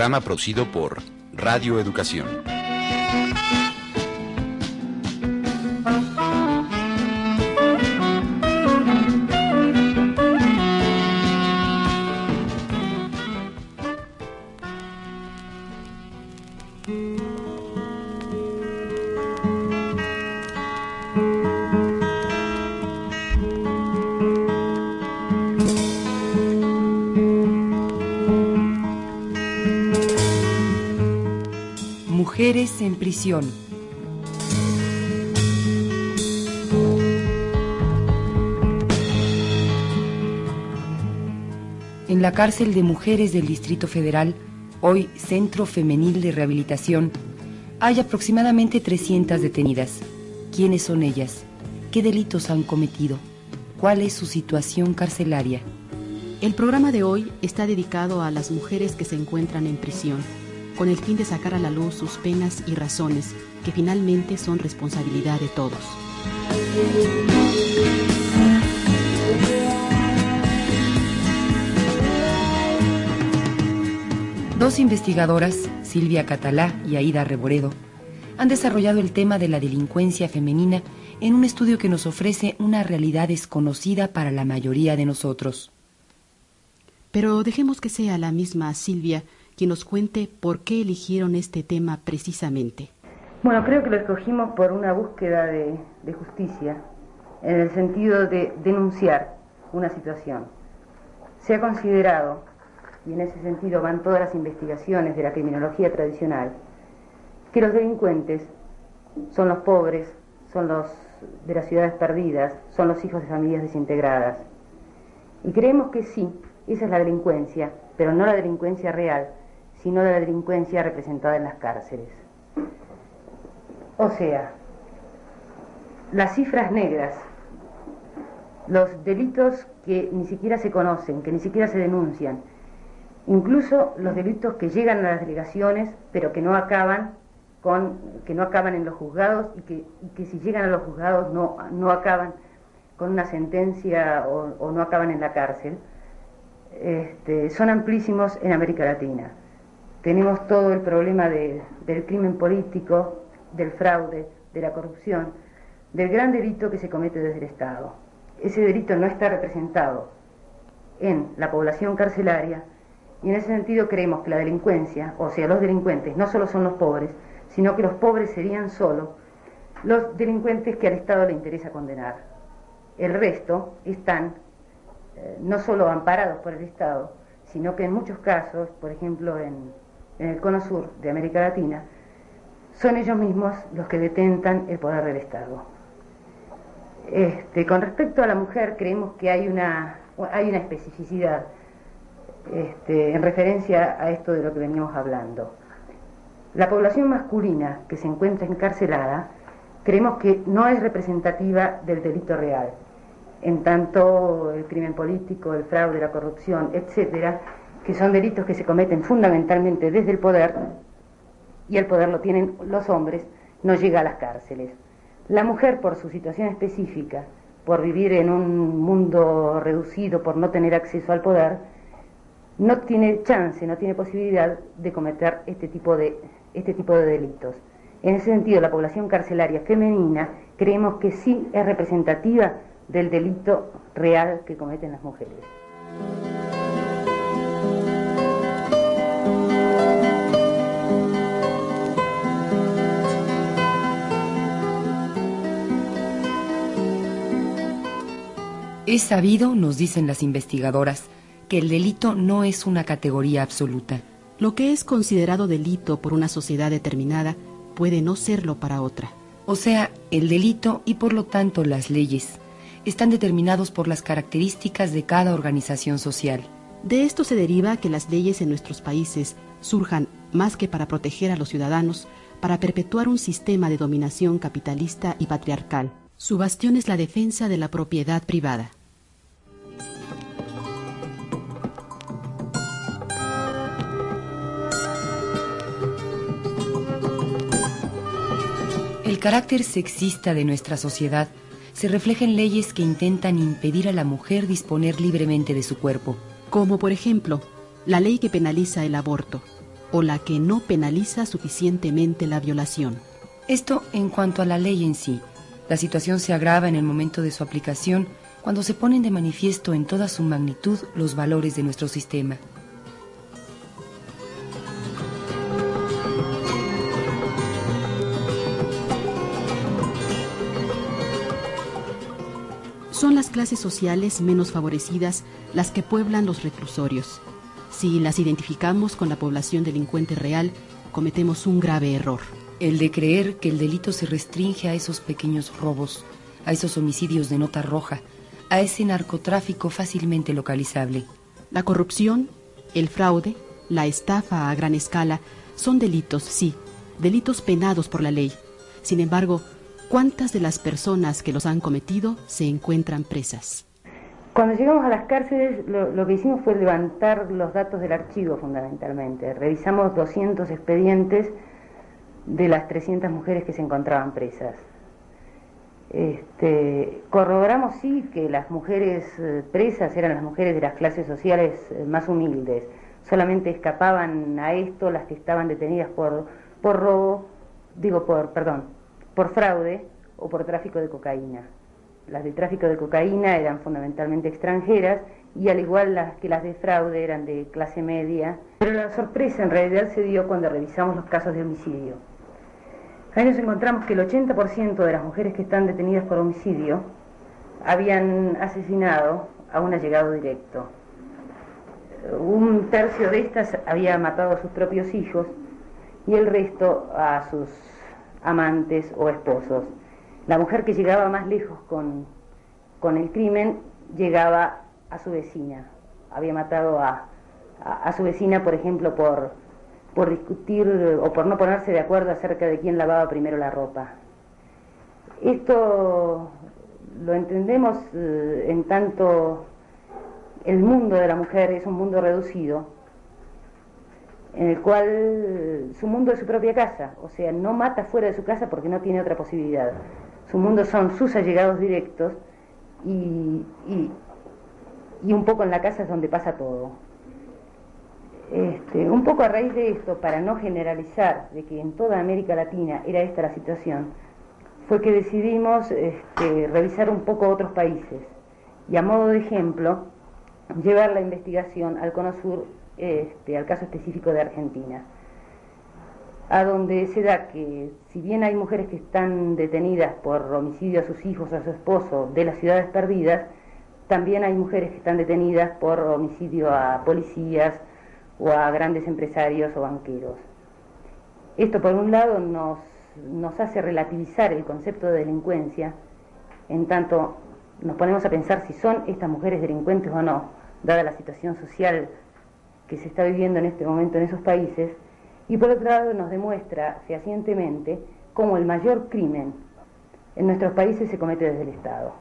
Programa producido por Radio Educación. Mujeres en prisión. En la cárcel de mujeres del Distrito Federal, hoy Centro Femenil de Rehabilitación, hay aproximadamente 300 detenidas. ¿Quiénes son ellas? ¿Qué delitos han cometido? ¿Cuál es su situación carcelaria? El programa de hoy está dedicado a las mujeres que se encuentran en prisión, con el fin de sacar a la luz sus penas y razones, que finalmente son responsabilidad de todos. Dos investigadoras, Silvia Catalá y Aida Reboredo, han desarrollado el tema de la delincuencia femenina en un estudio que nos ofrece una realidad desconocida para la mayoría de nosotros. Pero dejemos que sea la misma Silvia quien nos cuente por qué eligieron este tema precisamente. Bueno, creo que lo escogimos por una búsqueda de, de justicia, en el sentido de denunciar una situación. Se ha considerado, y en ese sentido van todas las investigaciones de la criminología tradicional, que los delincuentes son los pobres, son los de las ciudades perdidas, son los hijos de familias desintegradas. Y creemos que sí, esa es la delincuencia, pero no la delincuencia real, sino la delincuencia representada en las cárceles. O sea, las cifras negras, los delitos que ni siquiera se conocen, que ni siquiera se denuncian, incluso los delitos que llegan a las delegaciones, pero que no acaban con, que no acaban en los juzgados y que, que si llegan a los juzgados no, no acaban con una sentencia o, o no acaban en la cárcel, este, son amplísimos en América Latina. Tenemos todo el problema de, del crimen político, del fraude, de la corrupción, del gran delito que se comete desde el Estado. Ese delito no está representado en la población carcelaria y en ese sentido creemos que la delincuencia, o sea, los delincuentes, no solo son los pobres, sino que los pobres serían solo los delincuentes que al Estado le interesa condenar. El resto están eh, no solo amparados por el Estado, sino que en muchos casos, por ejemplo en, en el cono sur de América Latina, son ellos mismos los que detentan el poder del Estado. Este, con respecto a la mujer, creemos que hay una, hay una especificidad este, en referencia a esto de lo que veníamos hablando. La población masculina que se encuentra encarcelada, creemos que no es representativa del delito real, en tanto el crimen político, el fraude, la corrupción, etcétera, que son delitos que se cometen fundamentalmente desde el poder, y el poder lo tienen los hombres, no llega a las cárceles. La mujer, por su situación específica, por vivir en un mundo reducido, por no tener acceso al poder, no tiene chance, no tiene posibilidad de cometer este tipo de, este tipo de delitos. En ese sentido, la población carcelaria femenina creemos que sí es representativa del delito real que cometen las mujeres. Es sabido, nos dicen las investigadoras, que el delito no es una categoría absoluta. Lo que es considerado delito por una sociedad determinada puede no serlo para otra. O sea, el delito y por lo tanto las leyes están determinados por las características de cada organización social. De esto se deriva que las leyes en nuestros países surjan más que para proteger a los ciudadanos, para perpetuar un sistema de dominación capitalista y patriarcal. Su bastión es la defensa de la propiedad privada. Carácter sexista de nuestra sociedad se refleja en leyes que intentan impedir a la mujer disponer libremente de su cuerpo. Como por ejemplo, la ley que penaliza el aborto o la que no penaliza suficientemente la violación. Esto en cuanto a la ley en sí. La situación se agrava en el momento de su aplicación cuando se ponen de manifiesto en toda su magnitud los valores de nuestro sistema. Clases sociales menos favorecidas las que pueblan los reclusorios. Si las identificamos con la población delincuente real, cometemos un grave error. El de creer que el delito se restringe a esos pequeños robos, a esos homicidios de nota roja, a ese narcotráfico fácilmente localizable. La corrupción, el fraude, la estafa a gran escala son delitos, sí, delitos penados por la ley. Sin embargo, ¿Cuántas de las personas que los han cometido se encuentran presas? Cuando llegamos a las cárceles, lo, que hicimos fue levantar los datos del archivo fundamentalmente. Revisamos 200 expedientes de las 300 mujeres que se encontraban presas. Este, corroboramos sí que las mujeres eh, presas eran las mujeres de las clases sociales eh, más humildes. Solamente escapaban a esto las que estaban detenidas por, por robo, digo por, perdón, por fraude o por tráfico de cocaína. Las de tráfico de cocaína eran fundamentalmente extranjeras y al igual las que las de fraude eran de clase media. Pero la sorpresa en realidad se dio cuando revisamos los casos de homicidio. Ahí nos encontramos que el 80% de las mujeres que están detenidas por homicidio habían asesinado a un allegado directo. Un tercio de estas había matado a sus propios hijos y el resto a sus amantes o esposos. La mujer que llegaba más lejos con, con el crimen llegaba a su vecina. Había matado a, a, su vecina, por ejemplo, por, por discutir o por no ponerse de acuerdo acerca de quién lavaba primero la ropa. Esto lo entendemos eh, en tanto el mundo de la mujer es un mundo reducido en el cual su mundo es su propia casa, o sea, no mata fuera de su casa porque no tiene otra posibilidad. Su mundo son sus allegados directos y, y, un poco en la casa es donde pasa todo. Este, un poco a raíz de esto, para no generalizar de que en toda América Latina era esta la situación, fue que decidimos este, revisar un poco otros países y a modo de ejemplo llevar la investigación al Cono Sur este, al caso específico de Argentina, a donde se da que si bien hay mujeres que están detenidas por homicidio a sus hijos, a su esposo, de las ciudades perdidas, también hay mujeres que están detenidas por homicidio a policías o a grandes empresarios o banqueros. Esto por un lado nos, nos hace relativizar el concepto de delincuencia, en tanto nos ponemos a pensar si son estas mujeres delincuentes o no, dada la situación social que se está viviendo en este momento en esos países, y por otro lado nos demuestra fehacientemente cómo el mayor crimen en nuestros países se comete desde el Estado.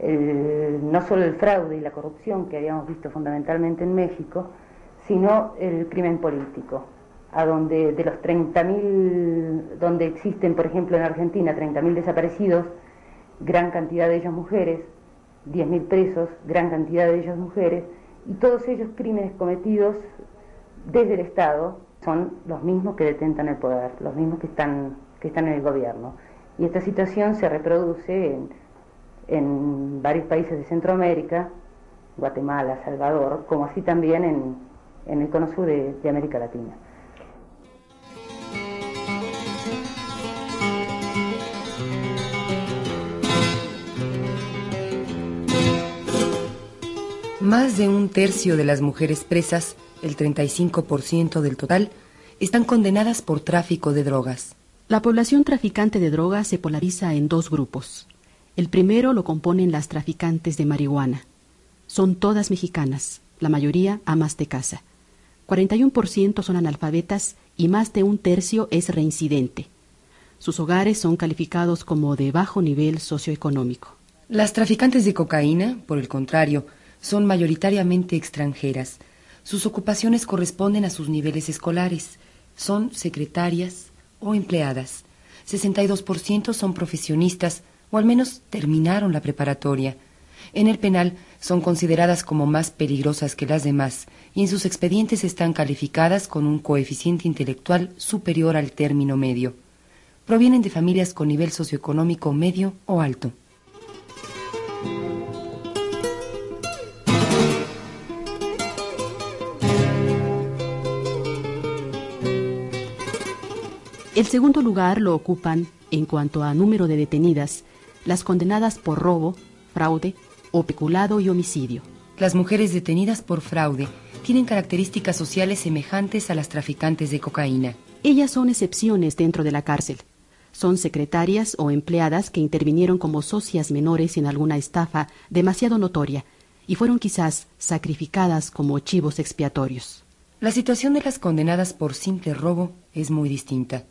no solo el fraude y la corrupción que habíamos visto fundamentalmente en México, sino el crimen político, a donde de los 30.000, donde existen, por ejemplo, en Argentina 30.000 desaparecidos, gran cantidad de ellos mujeres, 10.000 presos, gran cantidad de ellos mujeres, y todos ellos crímenes cometidos desde el Estado son los mismos que detentan el poder, los mismos que están, que están en el gobierno. Y esta situación se reproduce en, varios países de Centroamérica, Guatemala, Salvador, como así también en, en el cono sur de América Latina. Más de un tercio de las mujeres presas, el 35% del total, están condenadas por tráfico de drogas. La población traficante de drogas se polariza en dos grupos. El primero lo componen las traficantes de marihuana. Son todas mexicanas. la mayoría amas de casa. 41% son analfabetas y más de un tercio es reincidente. Sus hogares son calificados como de bajo nivel socioeconómico. Las traficantes de cocaína, por el contrario, son mayoritariamente extranjeras. Sus ocupaciones corresponden a sus niveles escolares. Son secretarias o empleadas. 62% son profesionistas o al menos terminaron la preparatoria. En el penal son consideradas como más peligrosas que las demás y en sus expedientes están calificadas con un coeficiente intelectual superior al término medio. Provienen de familias con nivel socioeconómico medio o alto. El segundo lugar lo ocupan, en cuanto a número de detenidas, las condenadas por robo, fraude o peculado y homicidio. Las mujeres detenidas por fraude tienen características sociales semejantes a las traficantes de cocaína. Ellas son excepciones dentro de la cárcel. Son secretarias o empleadas que intervinieron como socias menores en alguna estafa demasiado notoria y fueron quizás sacrificadas como chivos expiatorios. La situación de las condenadas por simple robo es muy distinta.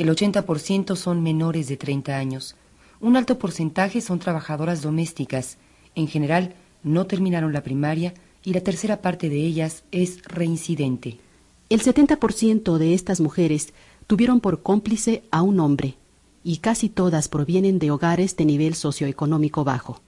El 80% son menores de 30 años. Un alto porcentaje son trabajadoras domésticas. En general, no terminaron la primaria y la tercera parte de ellas es reincidente. El 70% de estas mujeres tuvieron por cómplice a un hombre, y casi todas provienen de hogares de nivel socioeconómico bajo.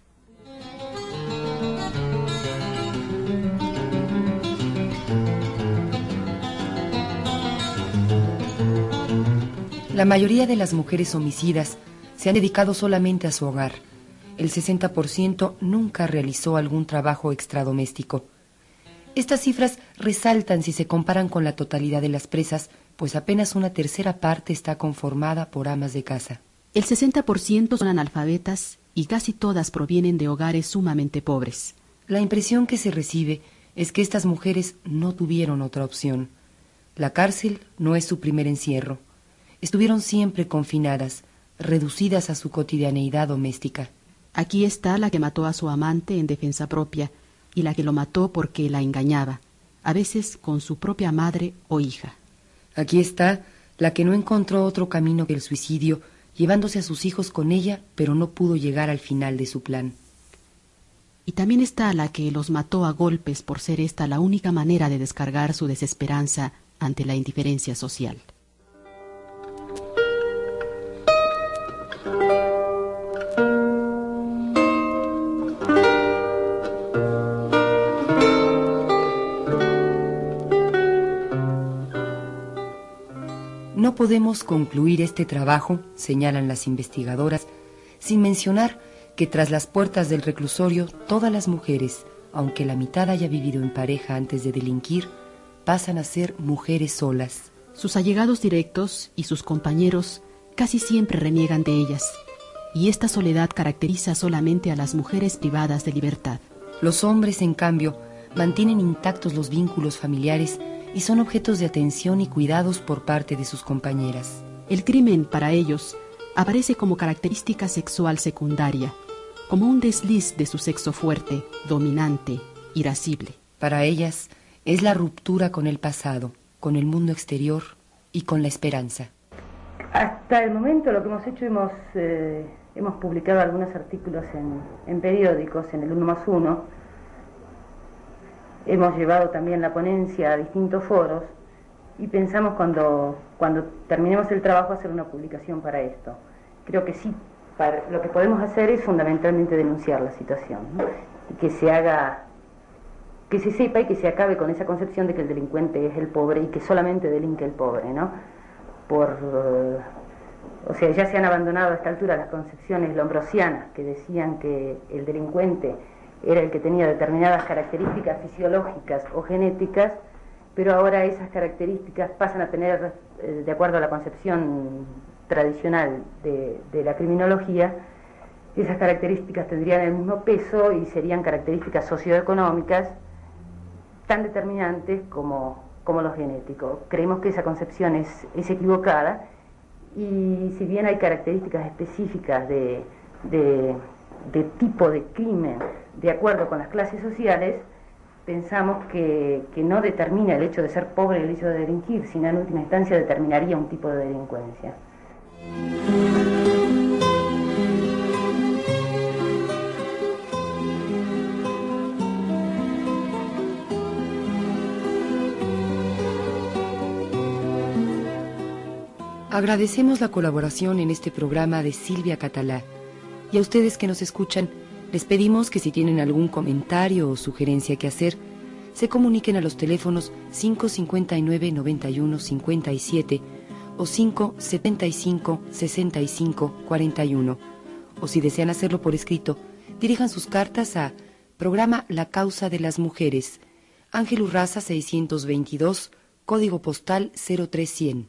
La mayoría de las mujeres homicidas se han dedicado solamente a su hogar. El 60% nunca realizó algún trabajo extradoméstico. Estas cifras resaltan si se comparan con la totalidad de las presas, pues apenas una tercera parte está conformada por amas de casa. El 60% son analfabetas y casi todas provienen de hogares sumamente pobres. La impresión que se recibe es que estas mujeres no tuvieron otra opción. La cárcel no es su primer encierro estuvieron siempre confinadas, reducidas a su cotidianeidad doméstica. Aquí está la que mató a su amante en defensa propia y la que lo mató porque la engañaba, a veces con su propia madre o hija. Aquí está la que no encontró otro camino que el suicidio, llevándose a sus hijos con ella, pero no pudo llegar al final de su plan. Y también está la que los mató a golpes por ser esta la única manera de descargar su desesperanza ante la indiferencia social. Podemos concluir este trabajo, señalan las investigadoras, sin mencionar que tras las puertas del reclusorio todas las mujeres, aunque la mitad haya vivido en pareja antes de delinquir, pasan a ser mujeres solas. Sus allegados directos y sus compañeros casi siempre reniegan de ellas, y esta soledad caracteriza solamente a las mujeres privadas de libertad. Los hombres, en cambio, mantienen intactos los vínculos familiares y son objetos de atención y cuidados por parte de sus compañeras. El crimen, para ellos, aparece como característica sexual secundaria, como un desliz de su sexo fuerte, dominante, irascible. Para ellas, es la ruptura con el pasado, con el mundo exterior y con la esperanza. Hasta el momento lo que hemos hecho, hemos, eh, hemos publicado algunos artículos en, en periódicos, en el 1 más 1, hemos llevado también la ponencia a distintos foros y pensamos cuando, cuando terminemos el trabajo hacer una publicación para esto. Creo que sí, lo que podemos hacer es fundamentalmente denunciar la situación y que se haga, que se sepa y que se acabe con esa concepción de que el delincuente es el pobre y que solamente delinque el pobre, ¿no? Por, eh, o sea, ya se han abandonado a esta altura las concepciones lombrosianas que decían que el delincuente era el que tenía determinadas características fisiológicas o genéticas, pero ahora esas características pasan a tener, eh, de acuerdo a la concepción tradicional de, la criminología, esas características tendrían el mismo peso y serían características socioeconómicas tan determinantes como, como lo genético. Creemos que esa concepción es, es equivocada y si bien hay características específicas de, de tipo de crimen de acuerdo con las clases sociales, pensamos que, que, no determina el hecho de ser pobre el hecho de delinquir, sino en última instancia determinaría un tipo de delincuencia. Agradecemos la colaboración en este programa de Silvia Catalá y a ustedes que nos escuchan les pedimos que si tienen algún comentario o sugerencia que hacer, se comuniquen a los teléfonos 559-9157 o 575-6541 o si desean hacerlo por escrito, dirijan sus cartas a Programa La Causa de las Mujeres, Ángel Urraza 622, Código Postal 03100.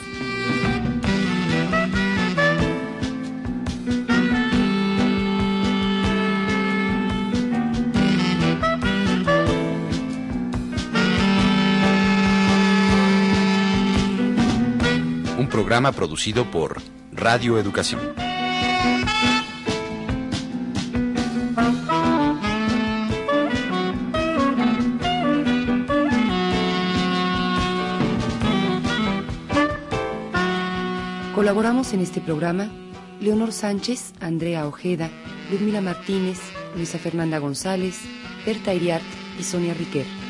Programa producido por Radio Educación. Colaboramos en este programa Leonor Sánchez, Andrea Ojeda, Ludmila Martínez, Luisa Fernanda González, Berta Iriart y Sonia Riquer.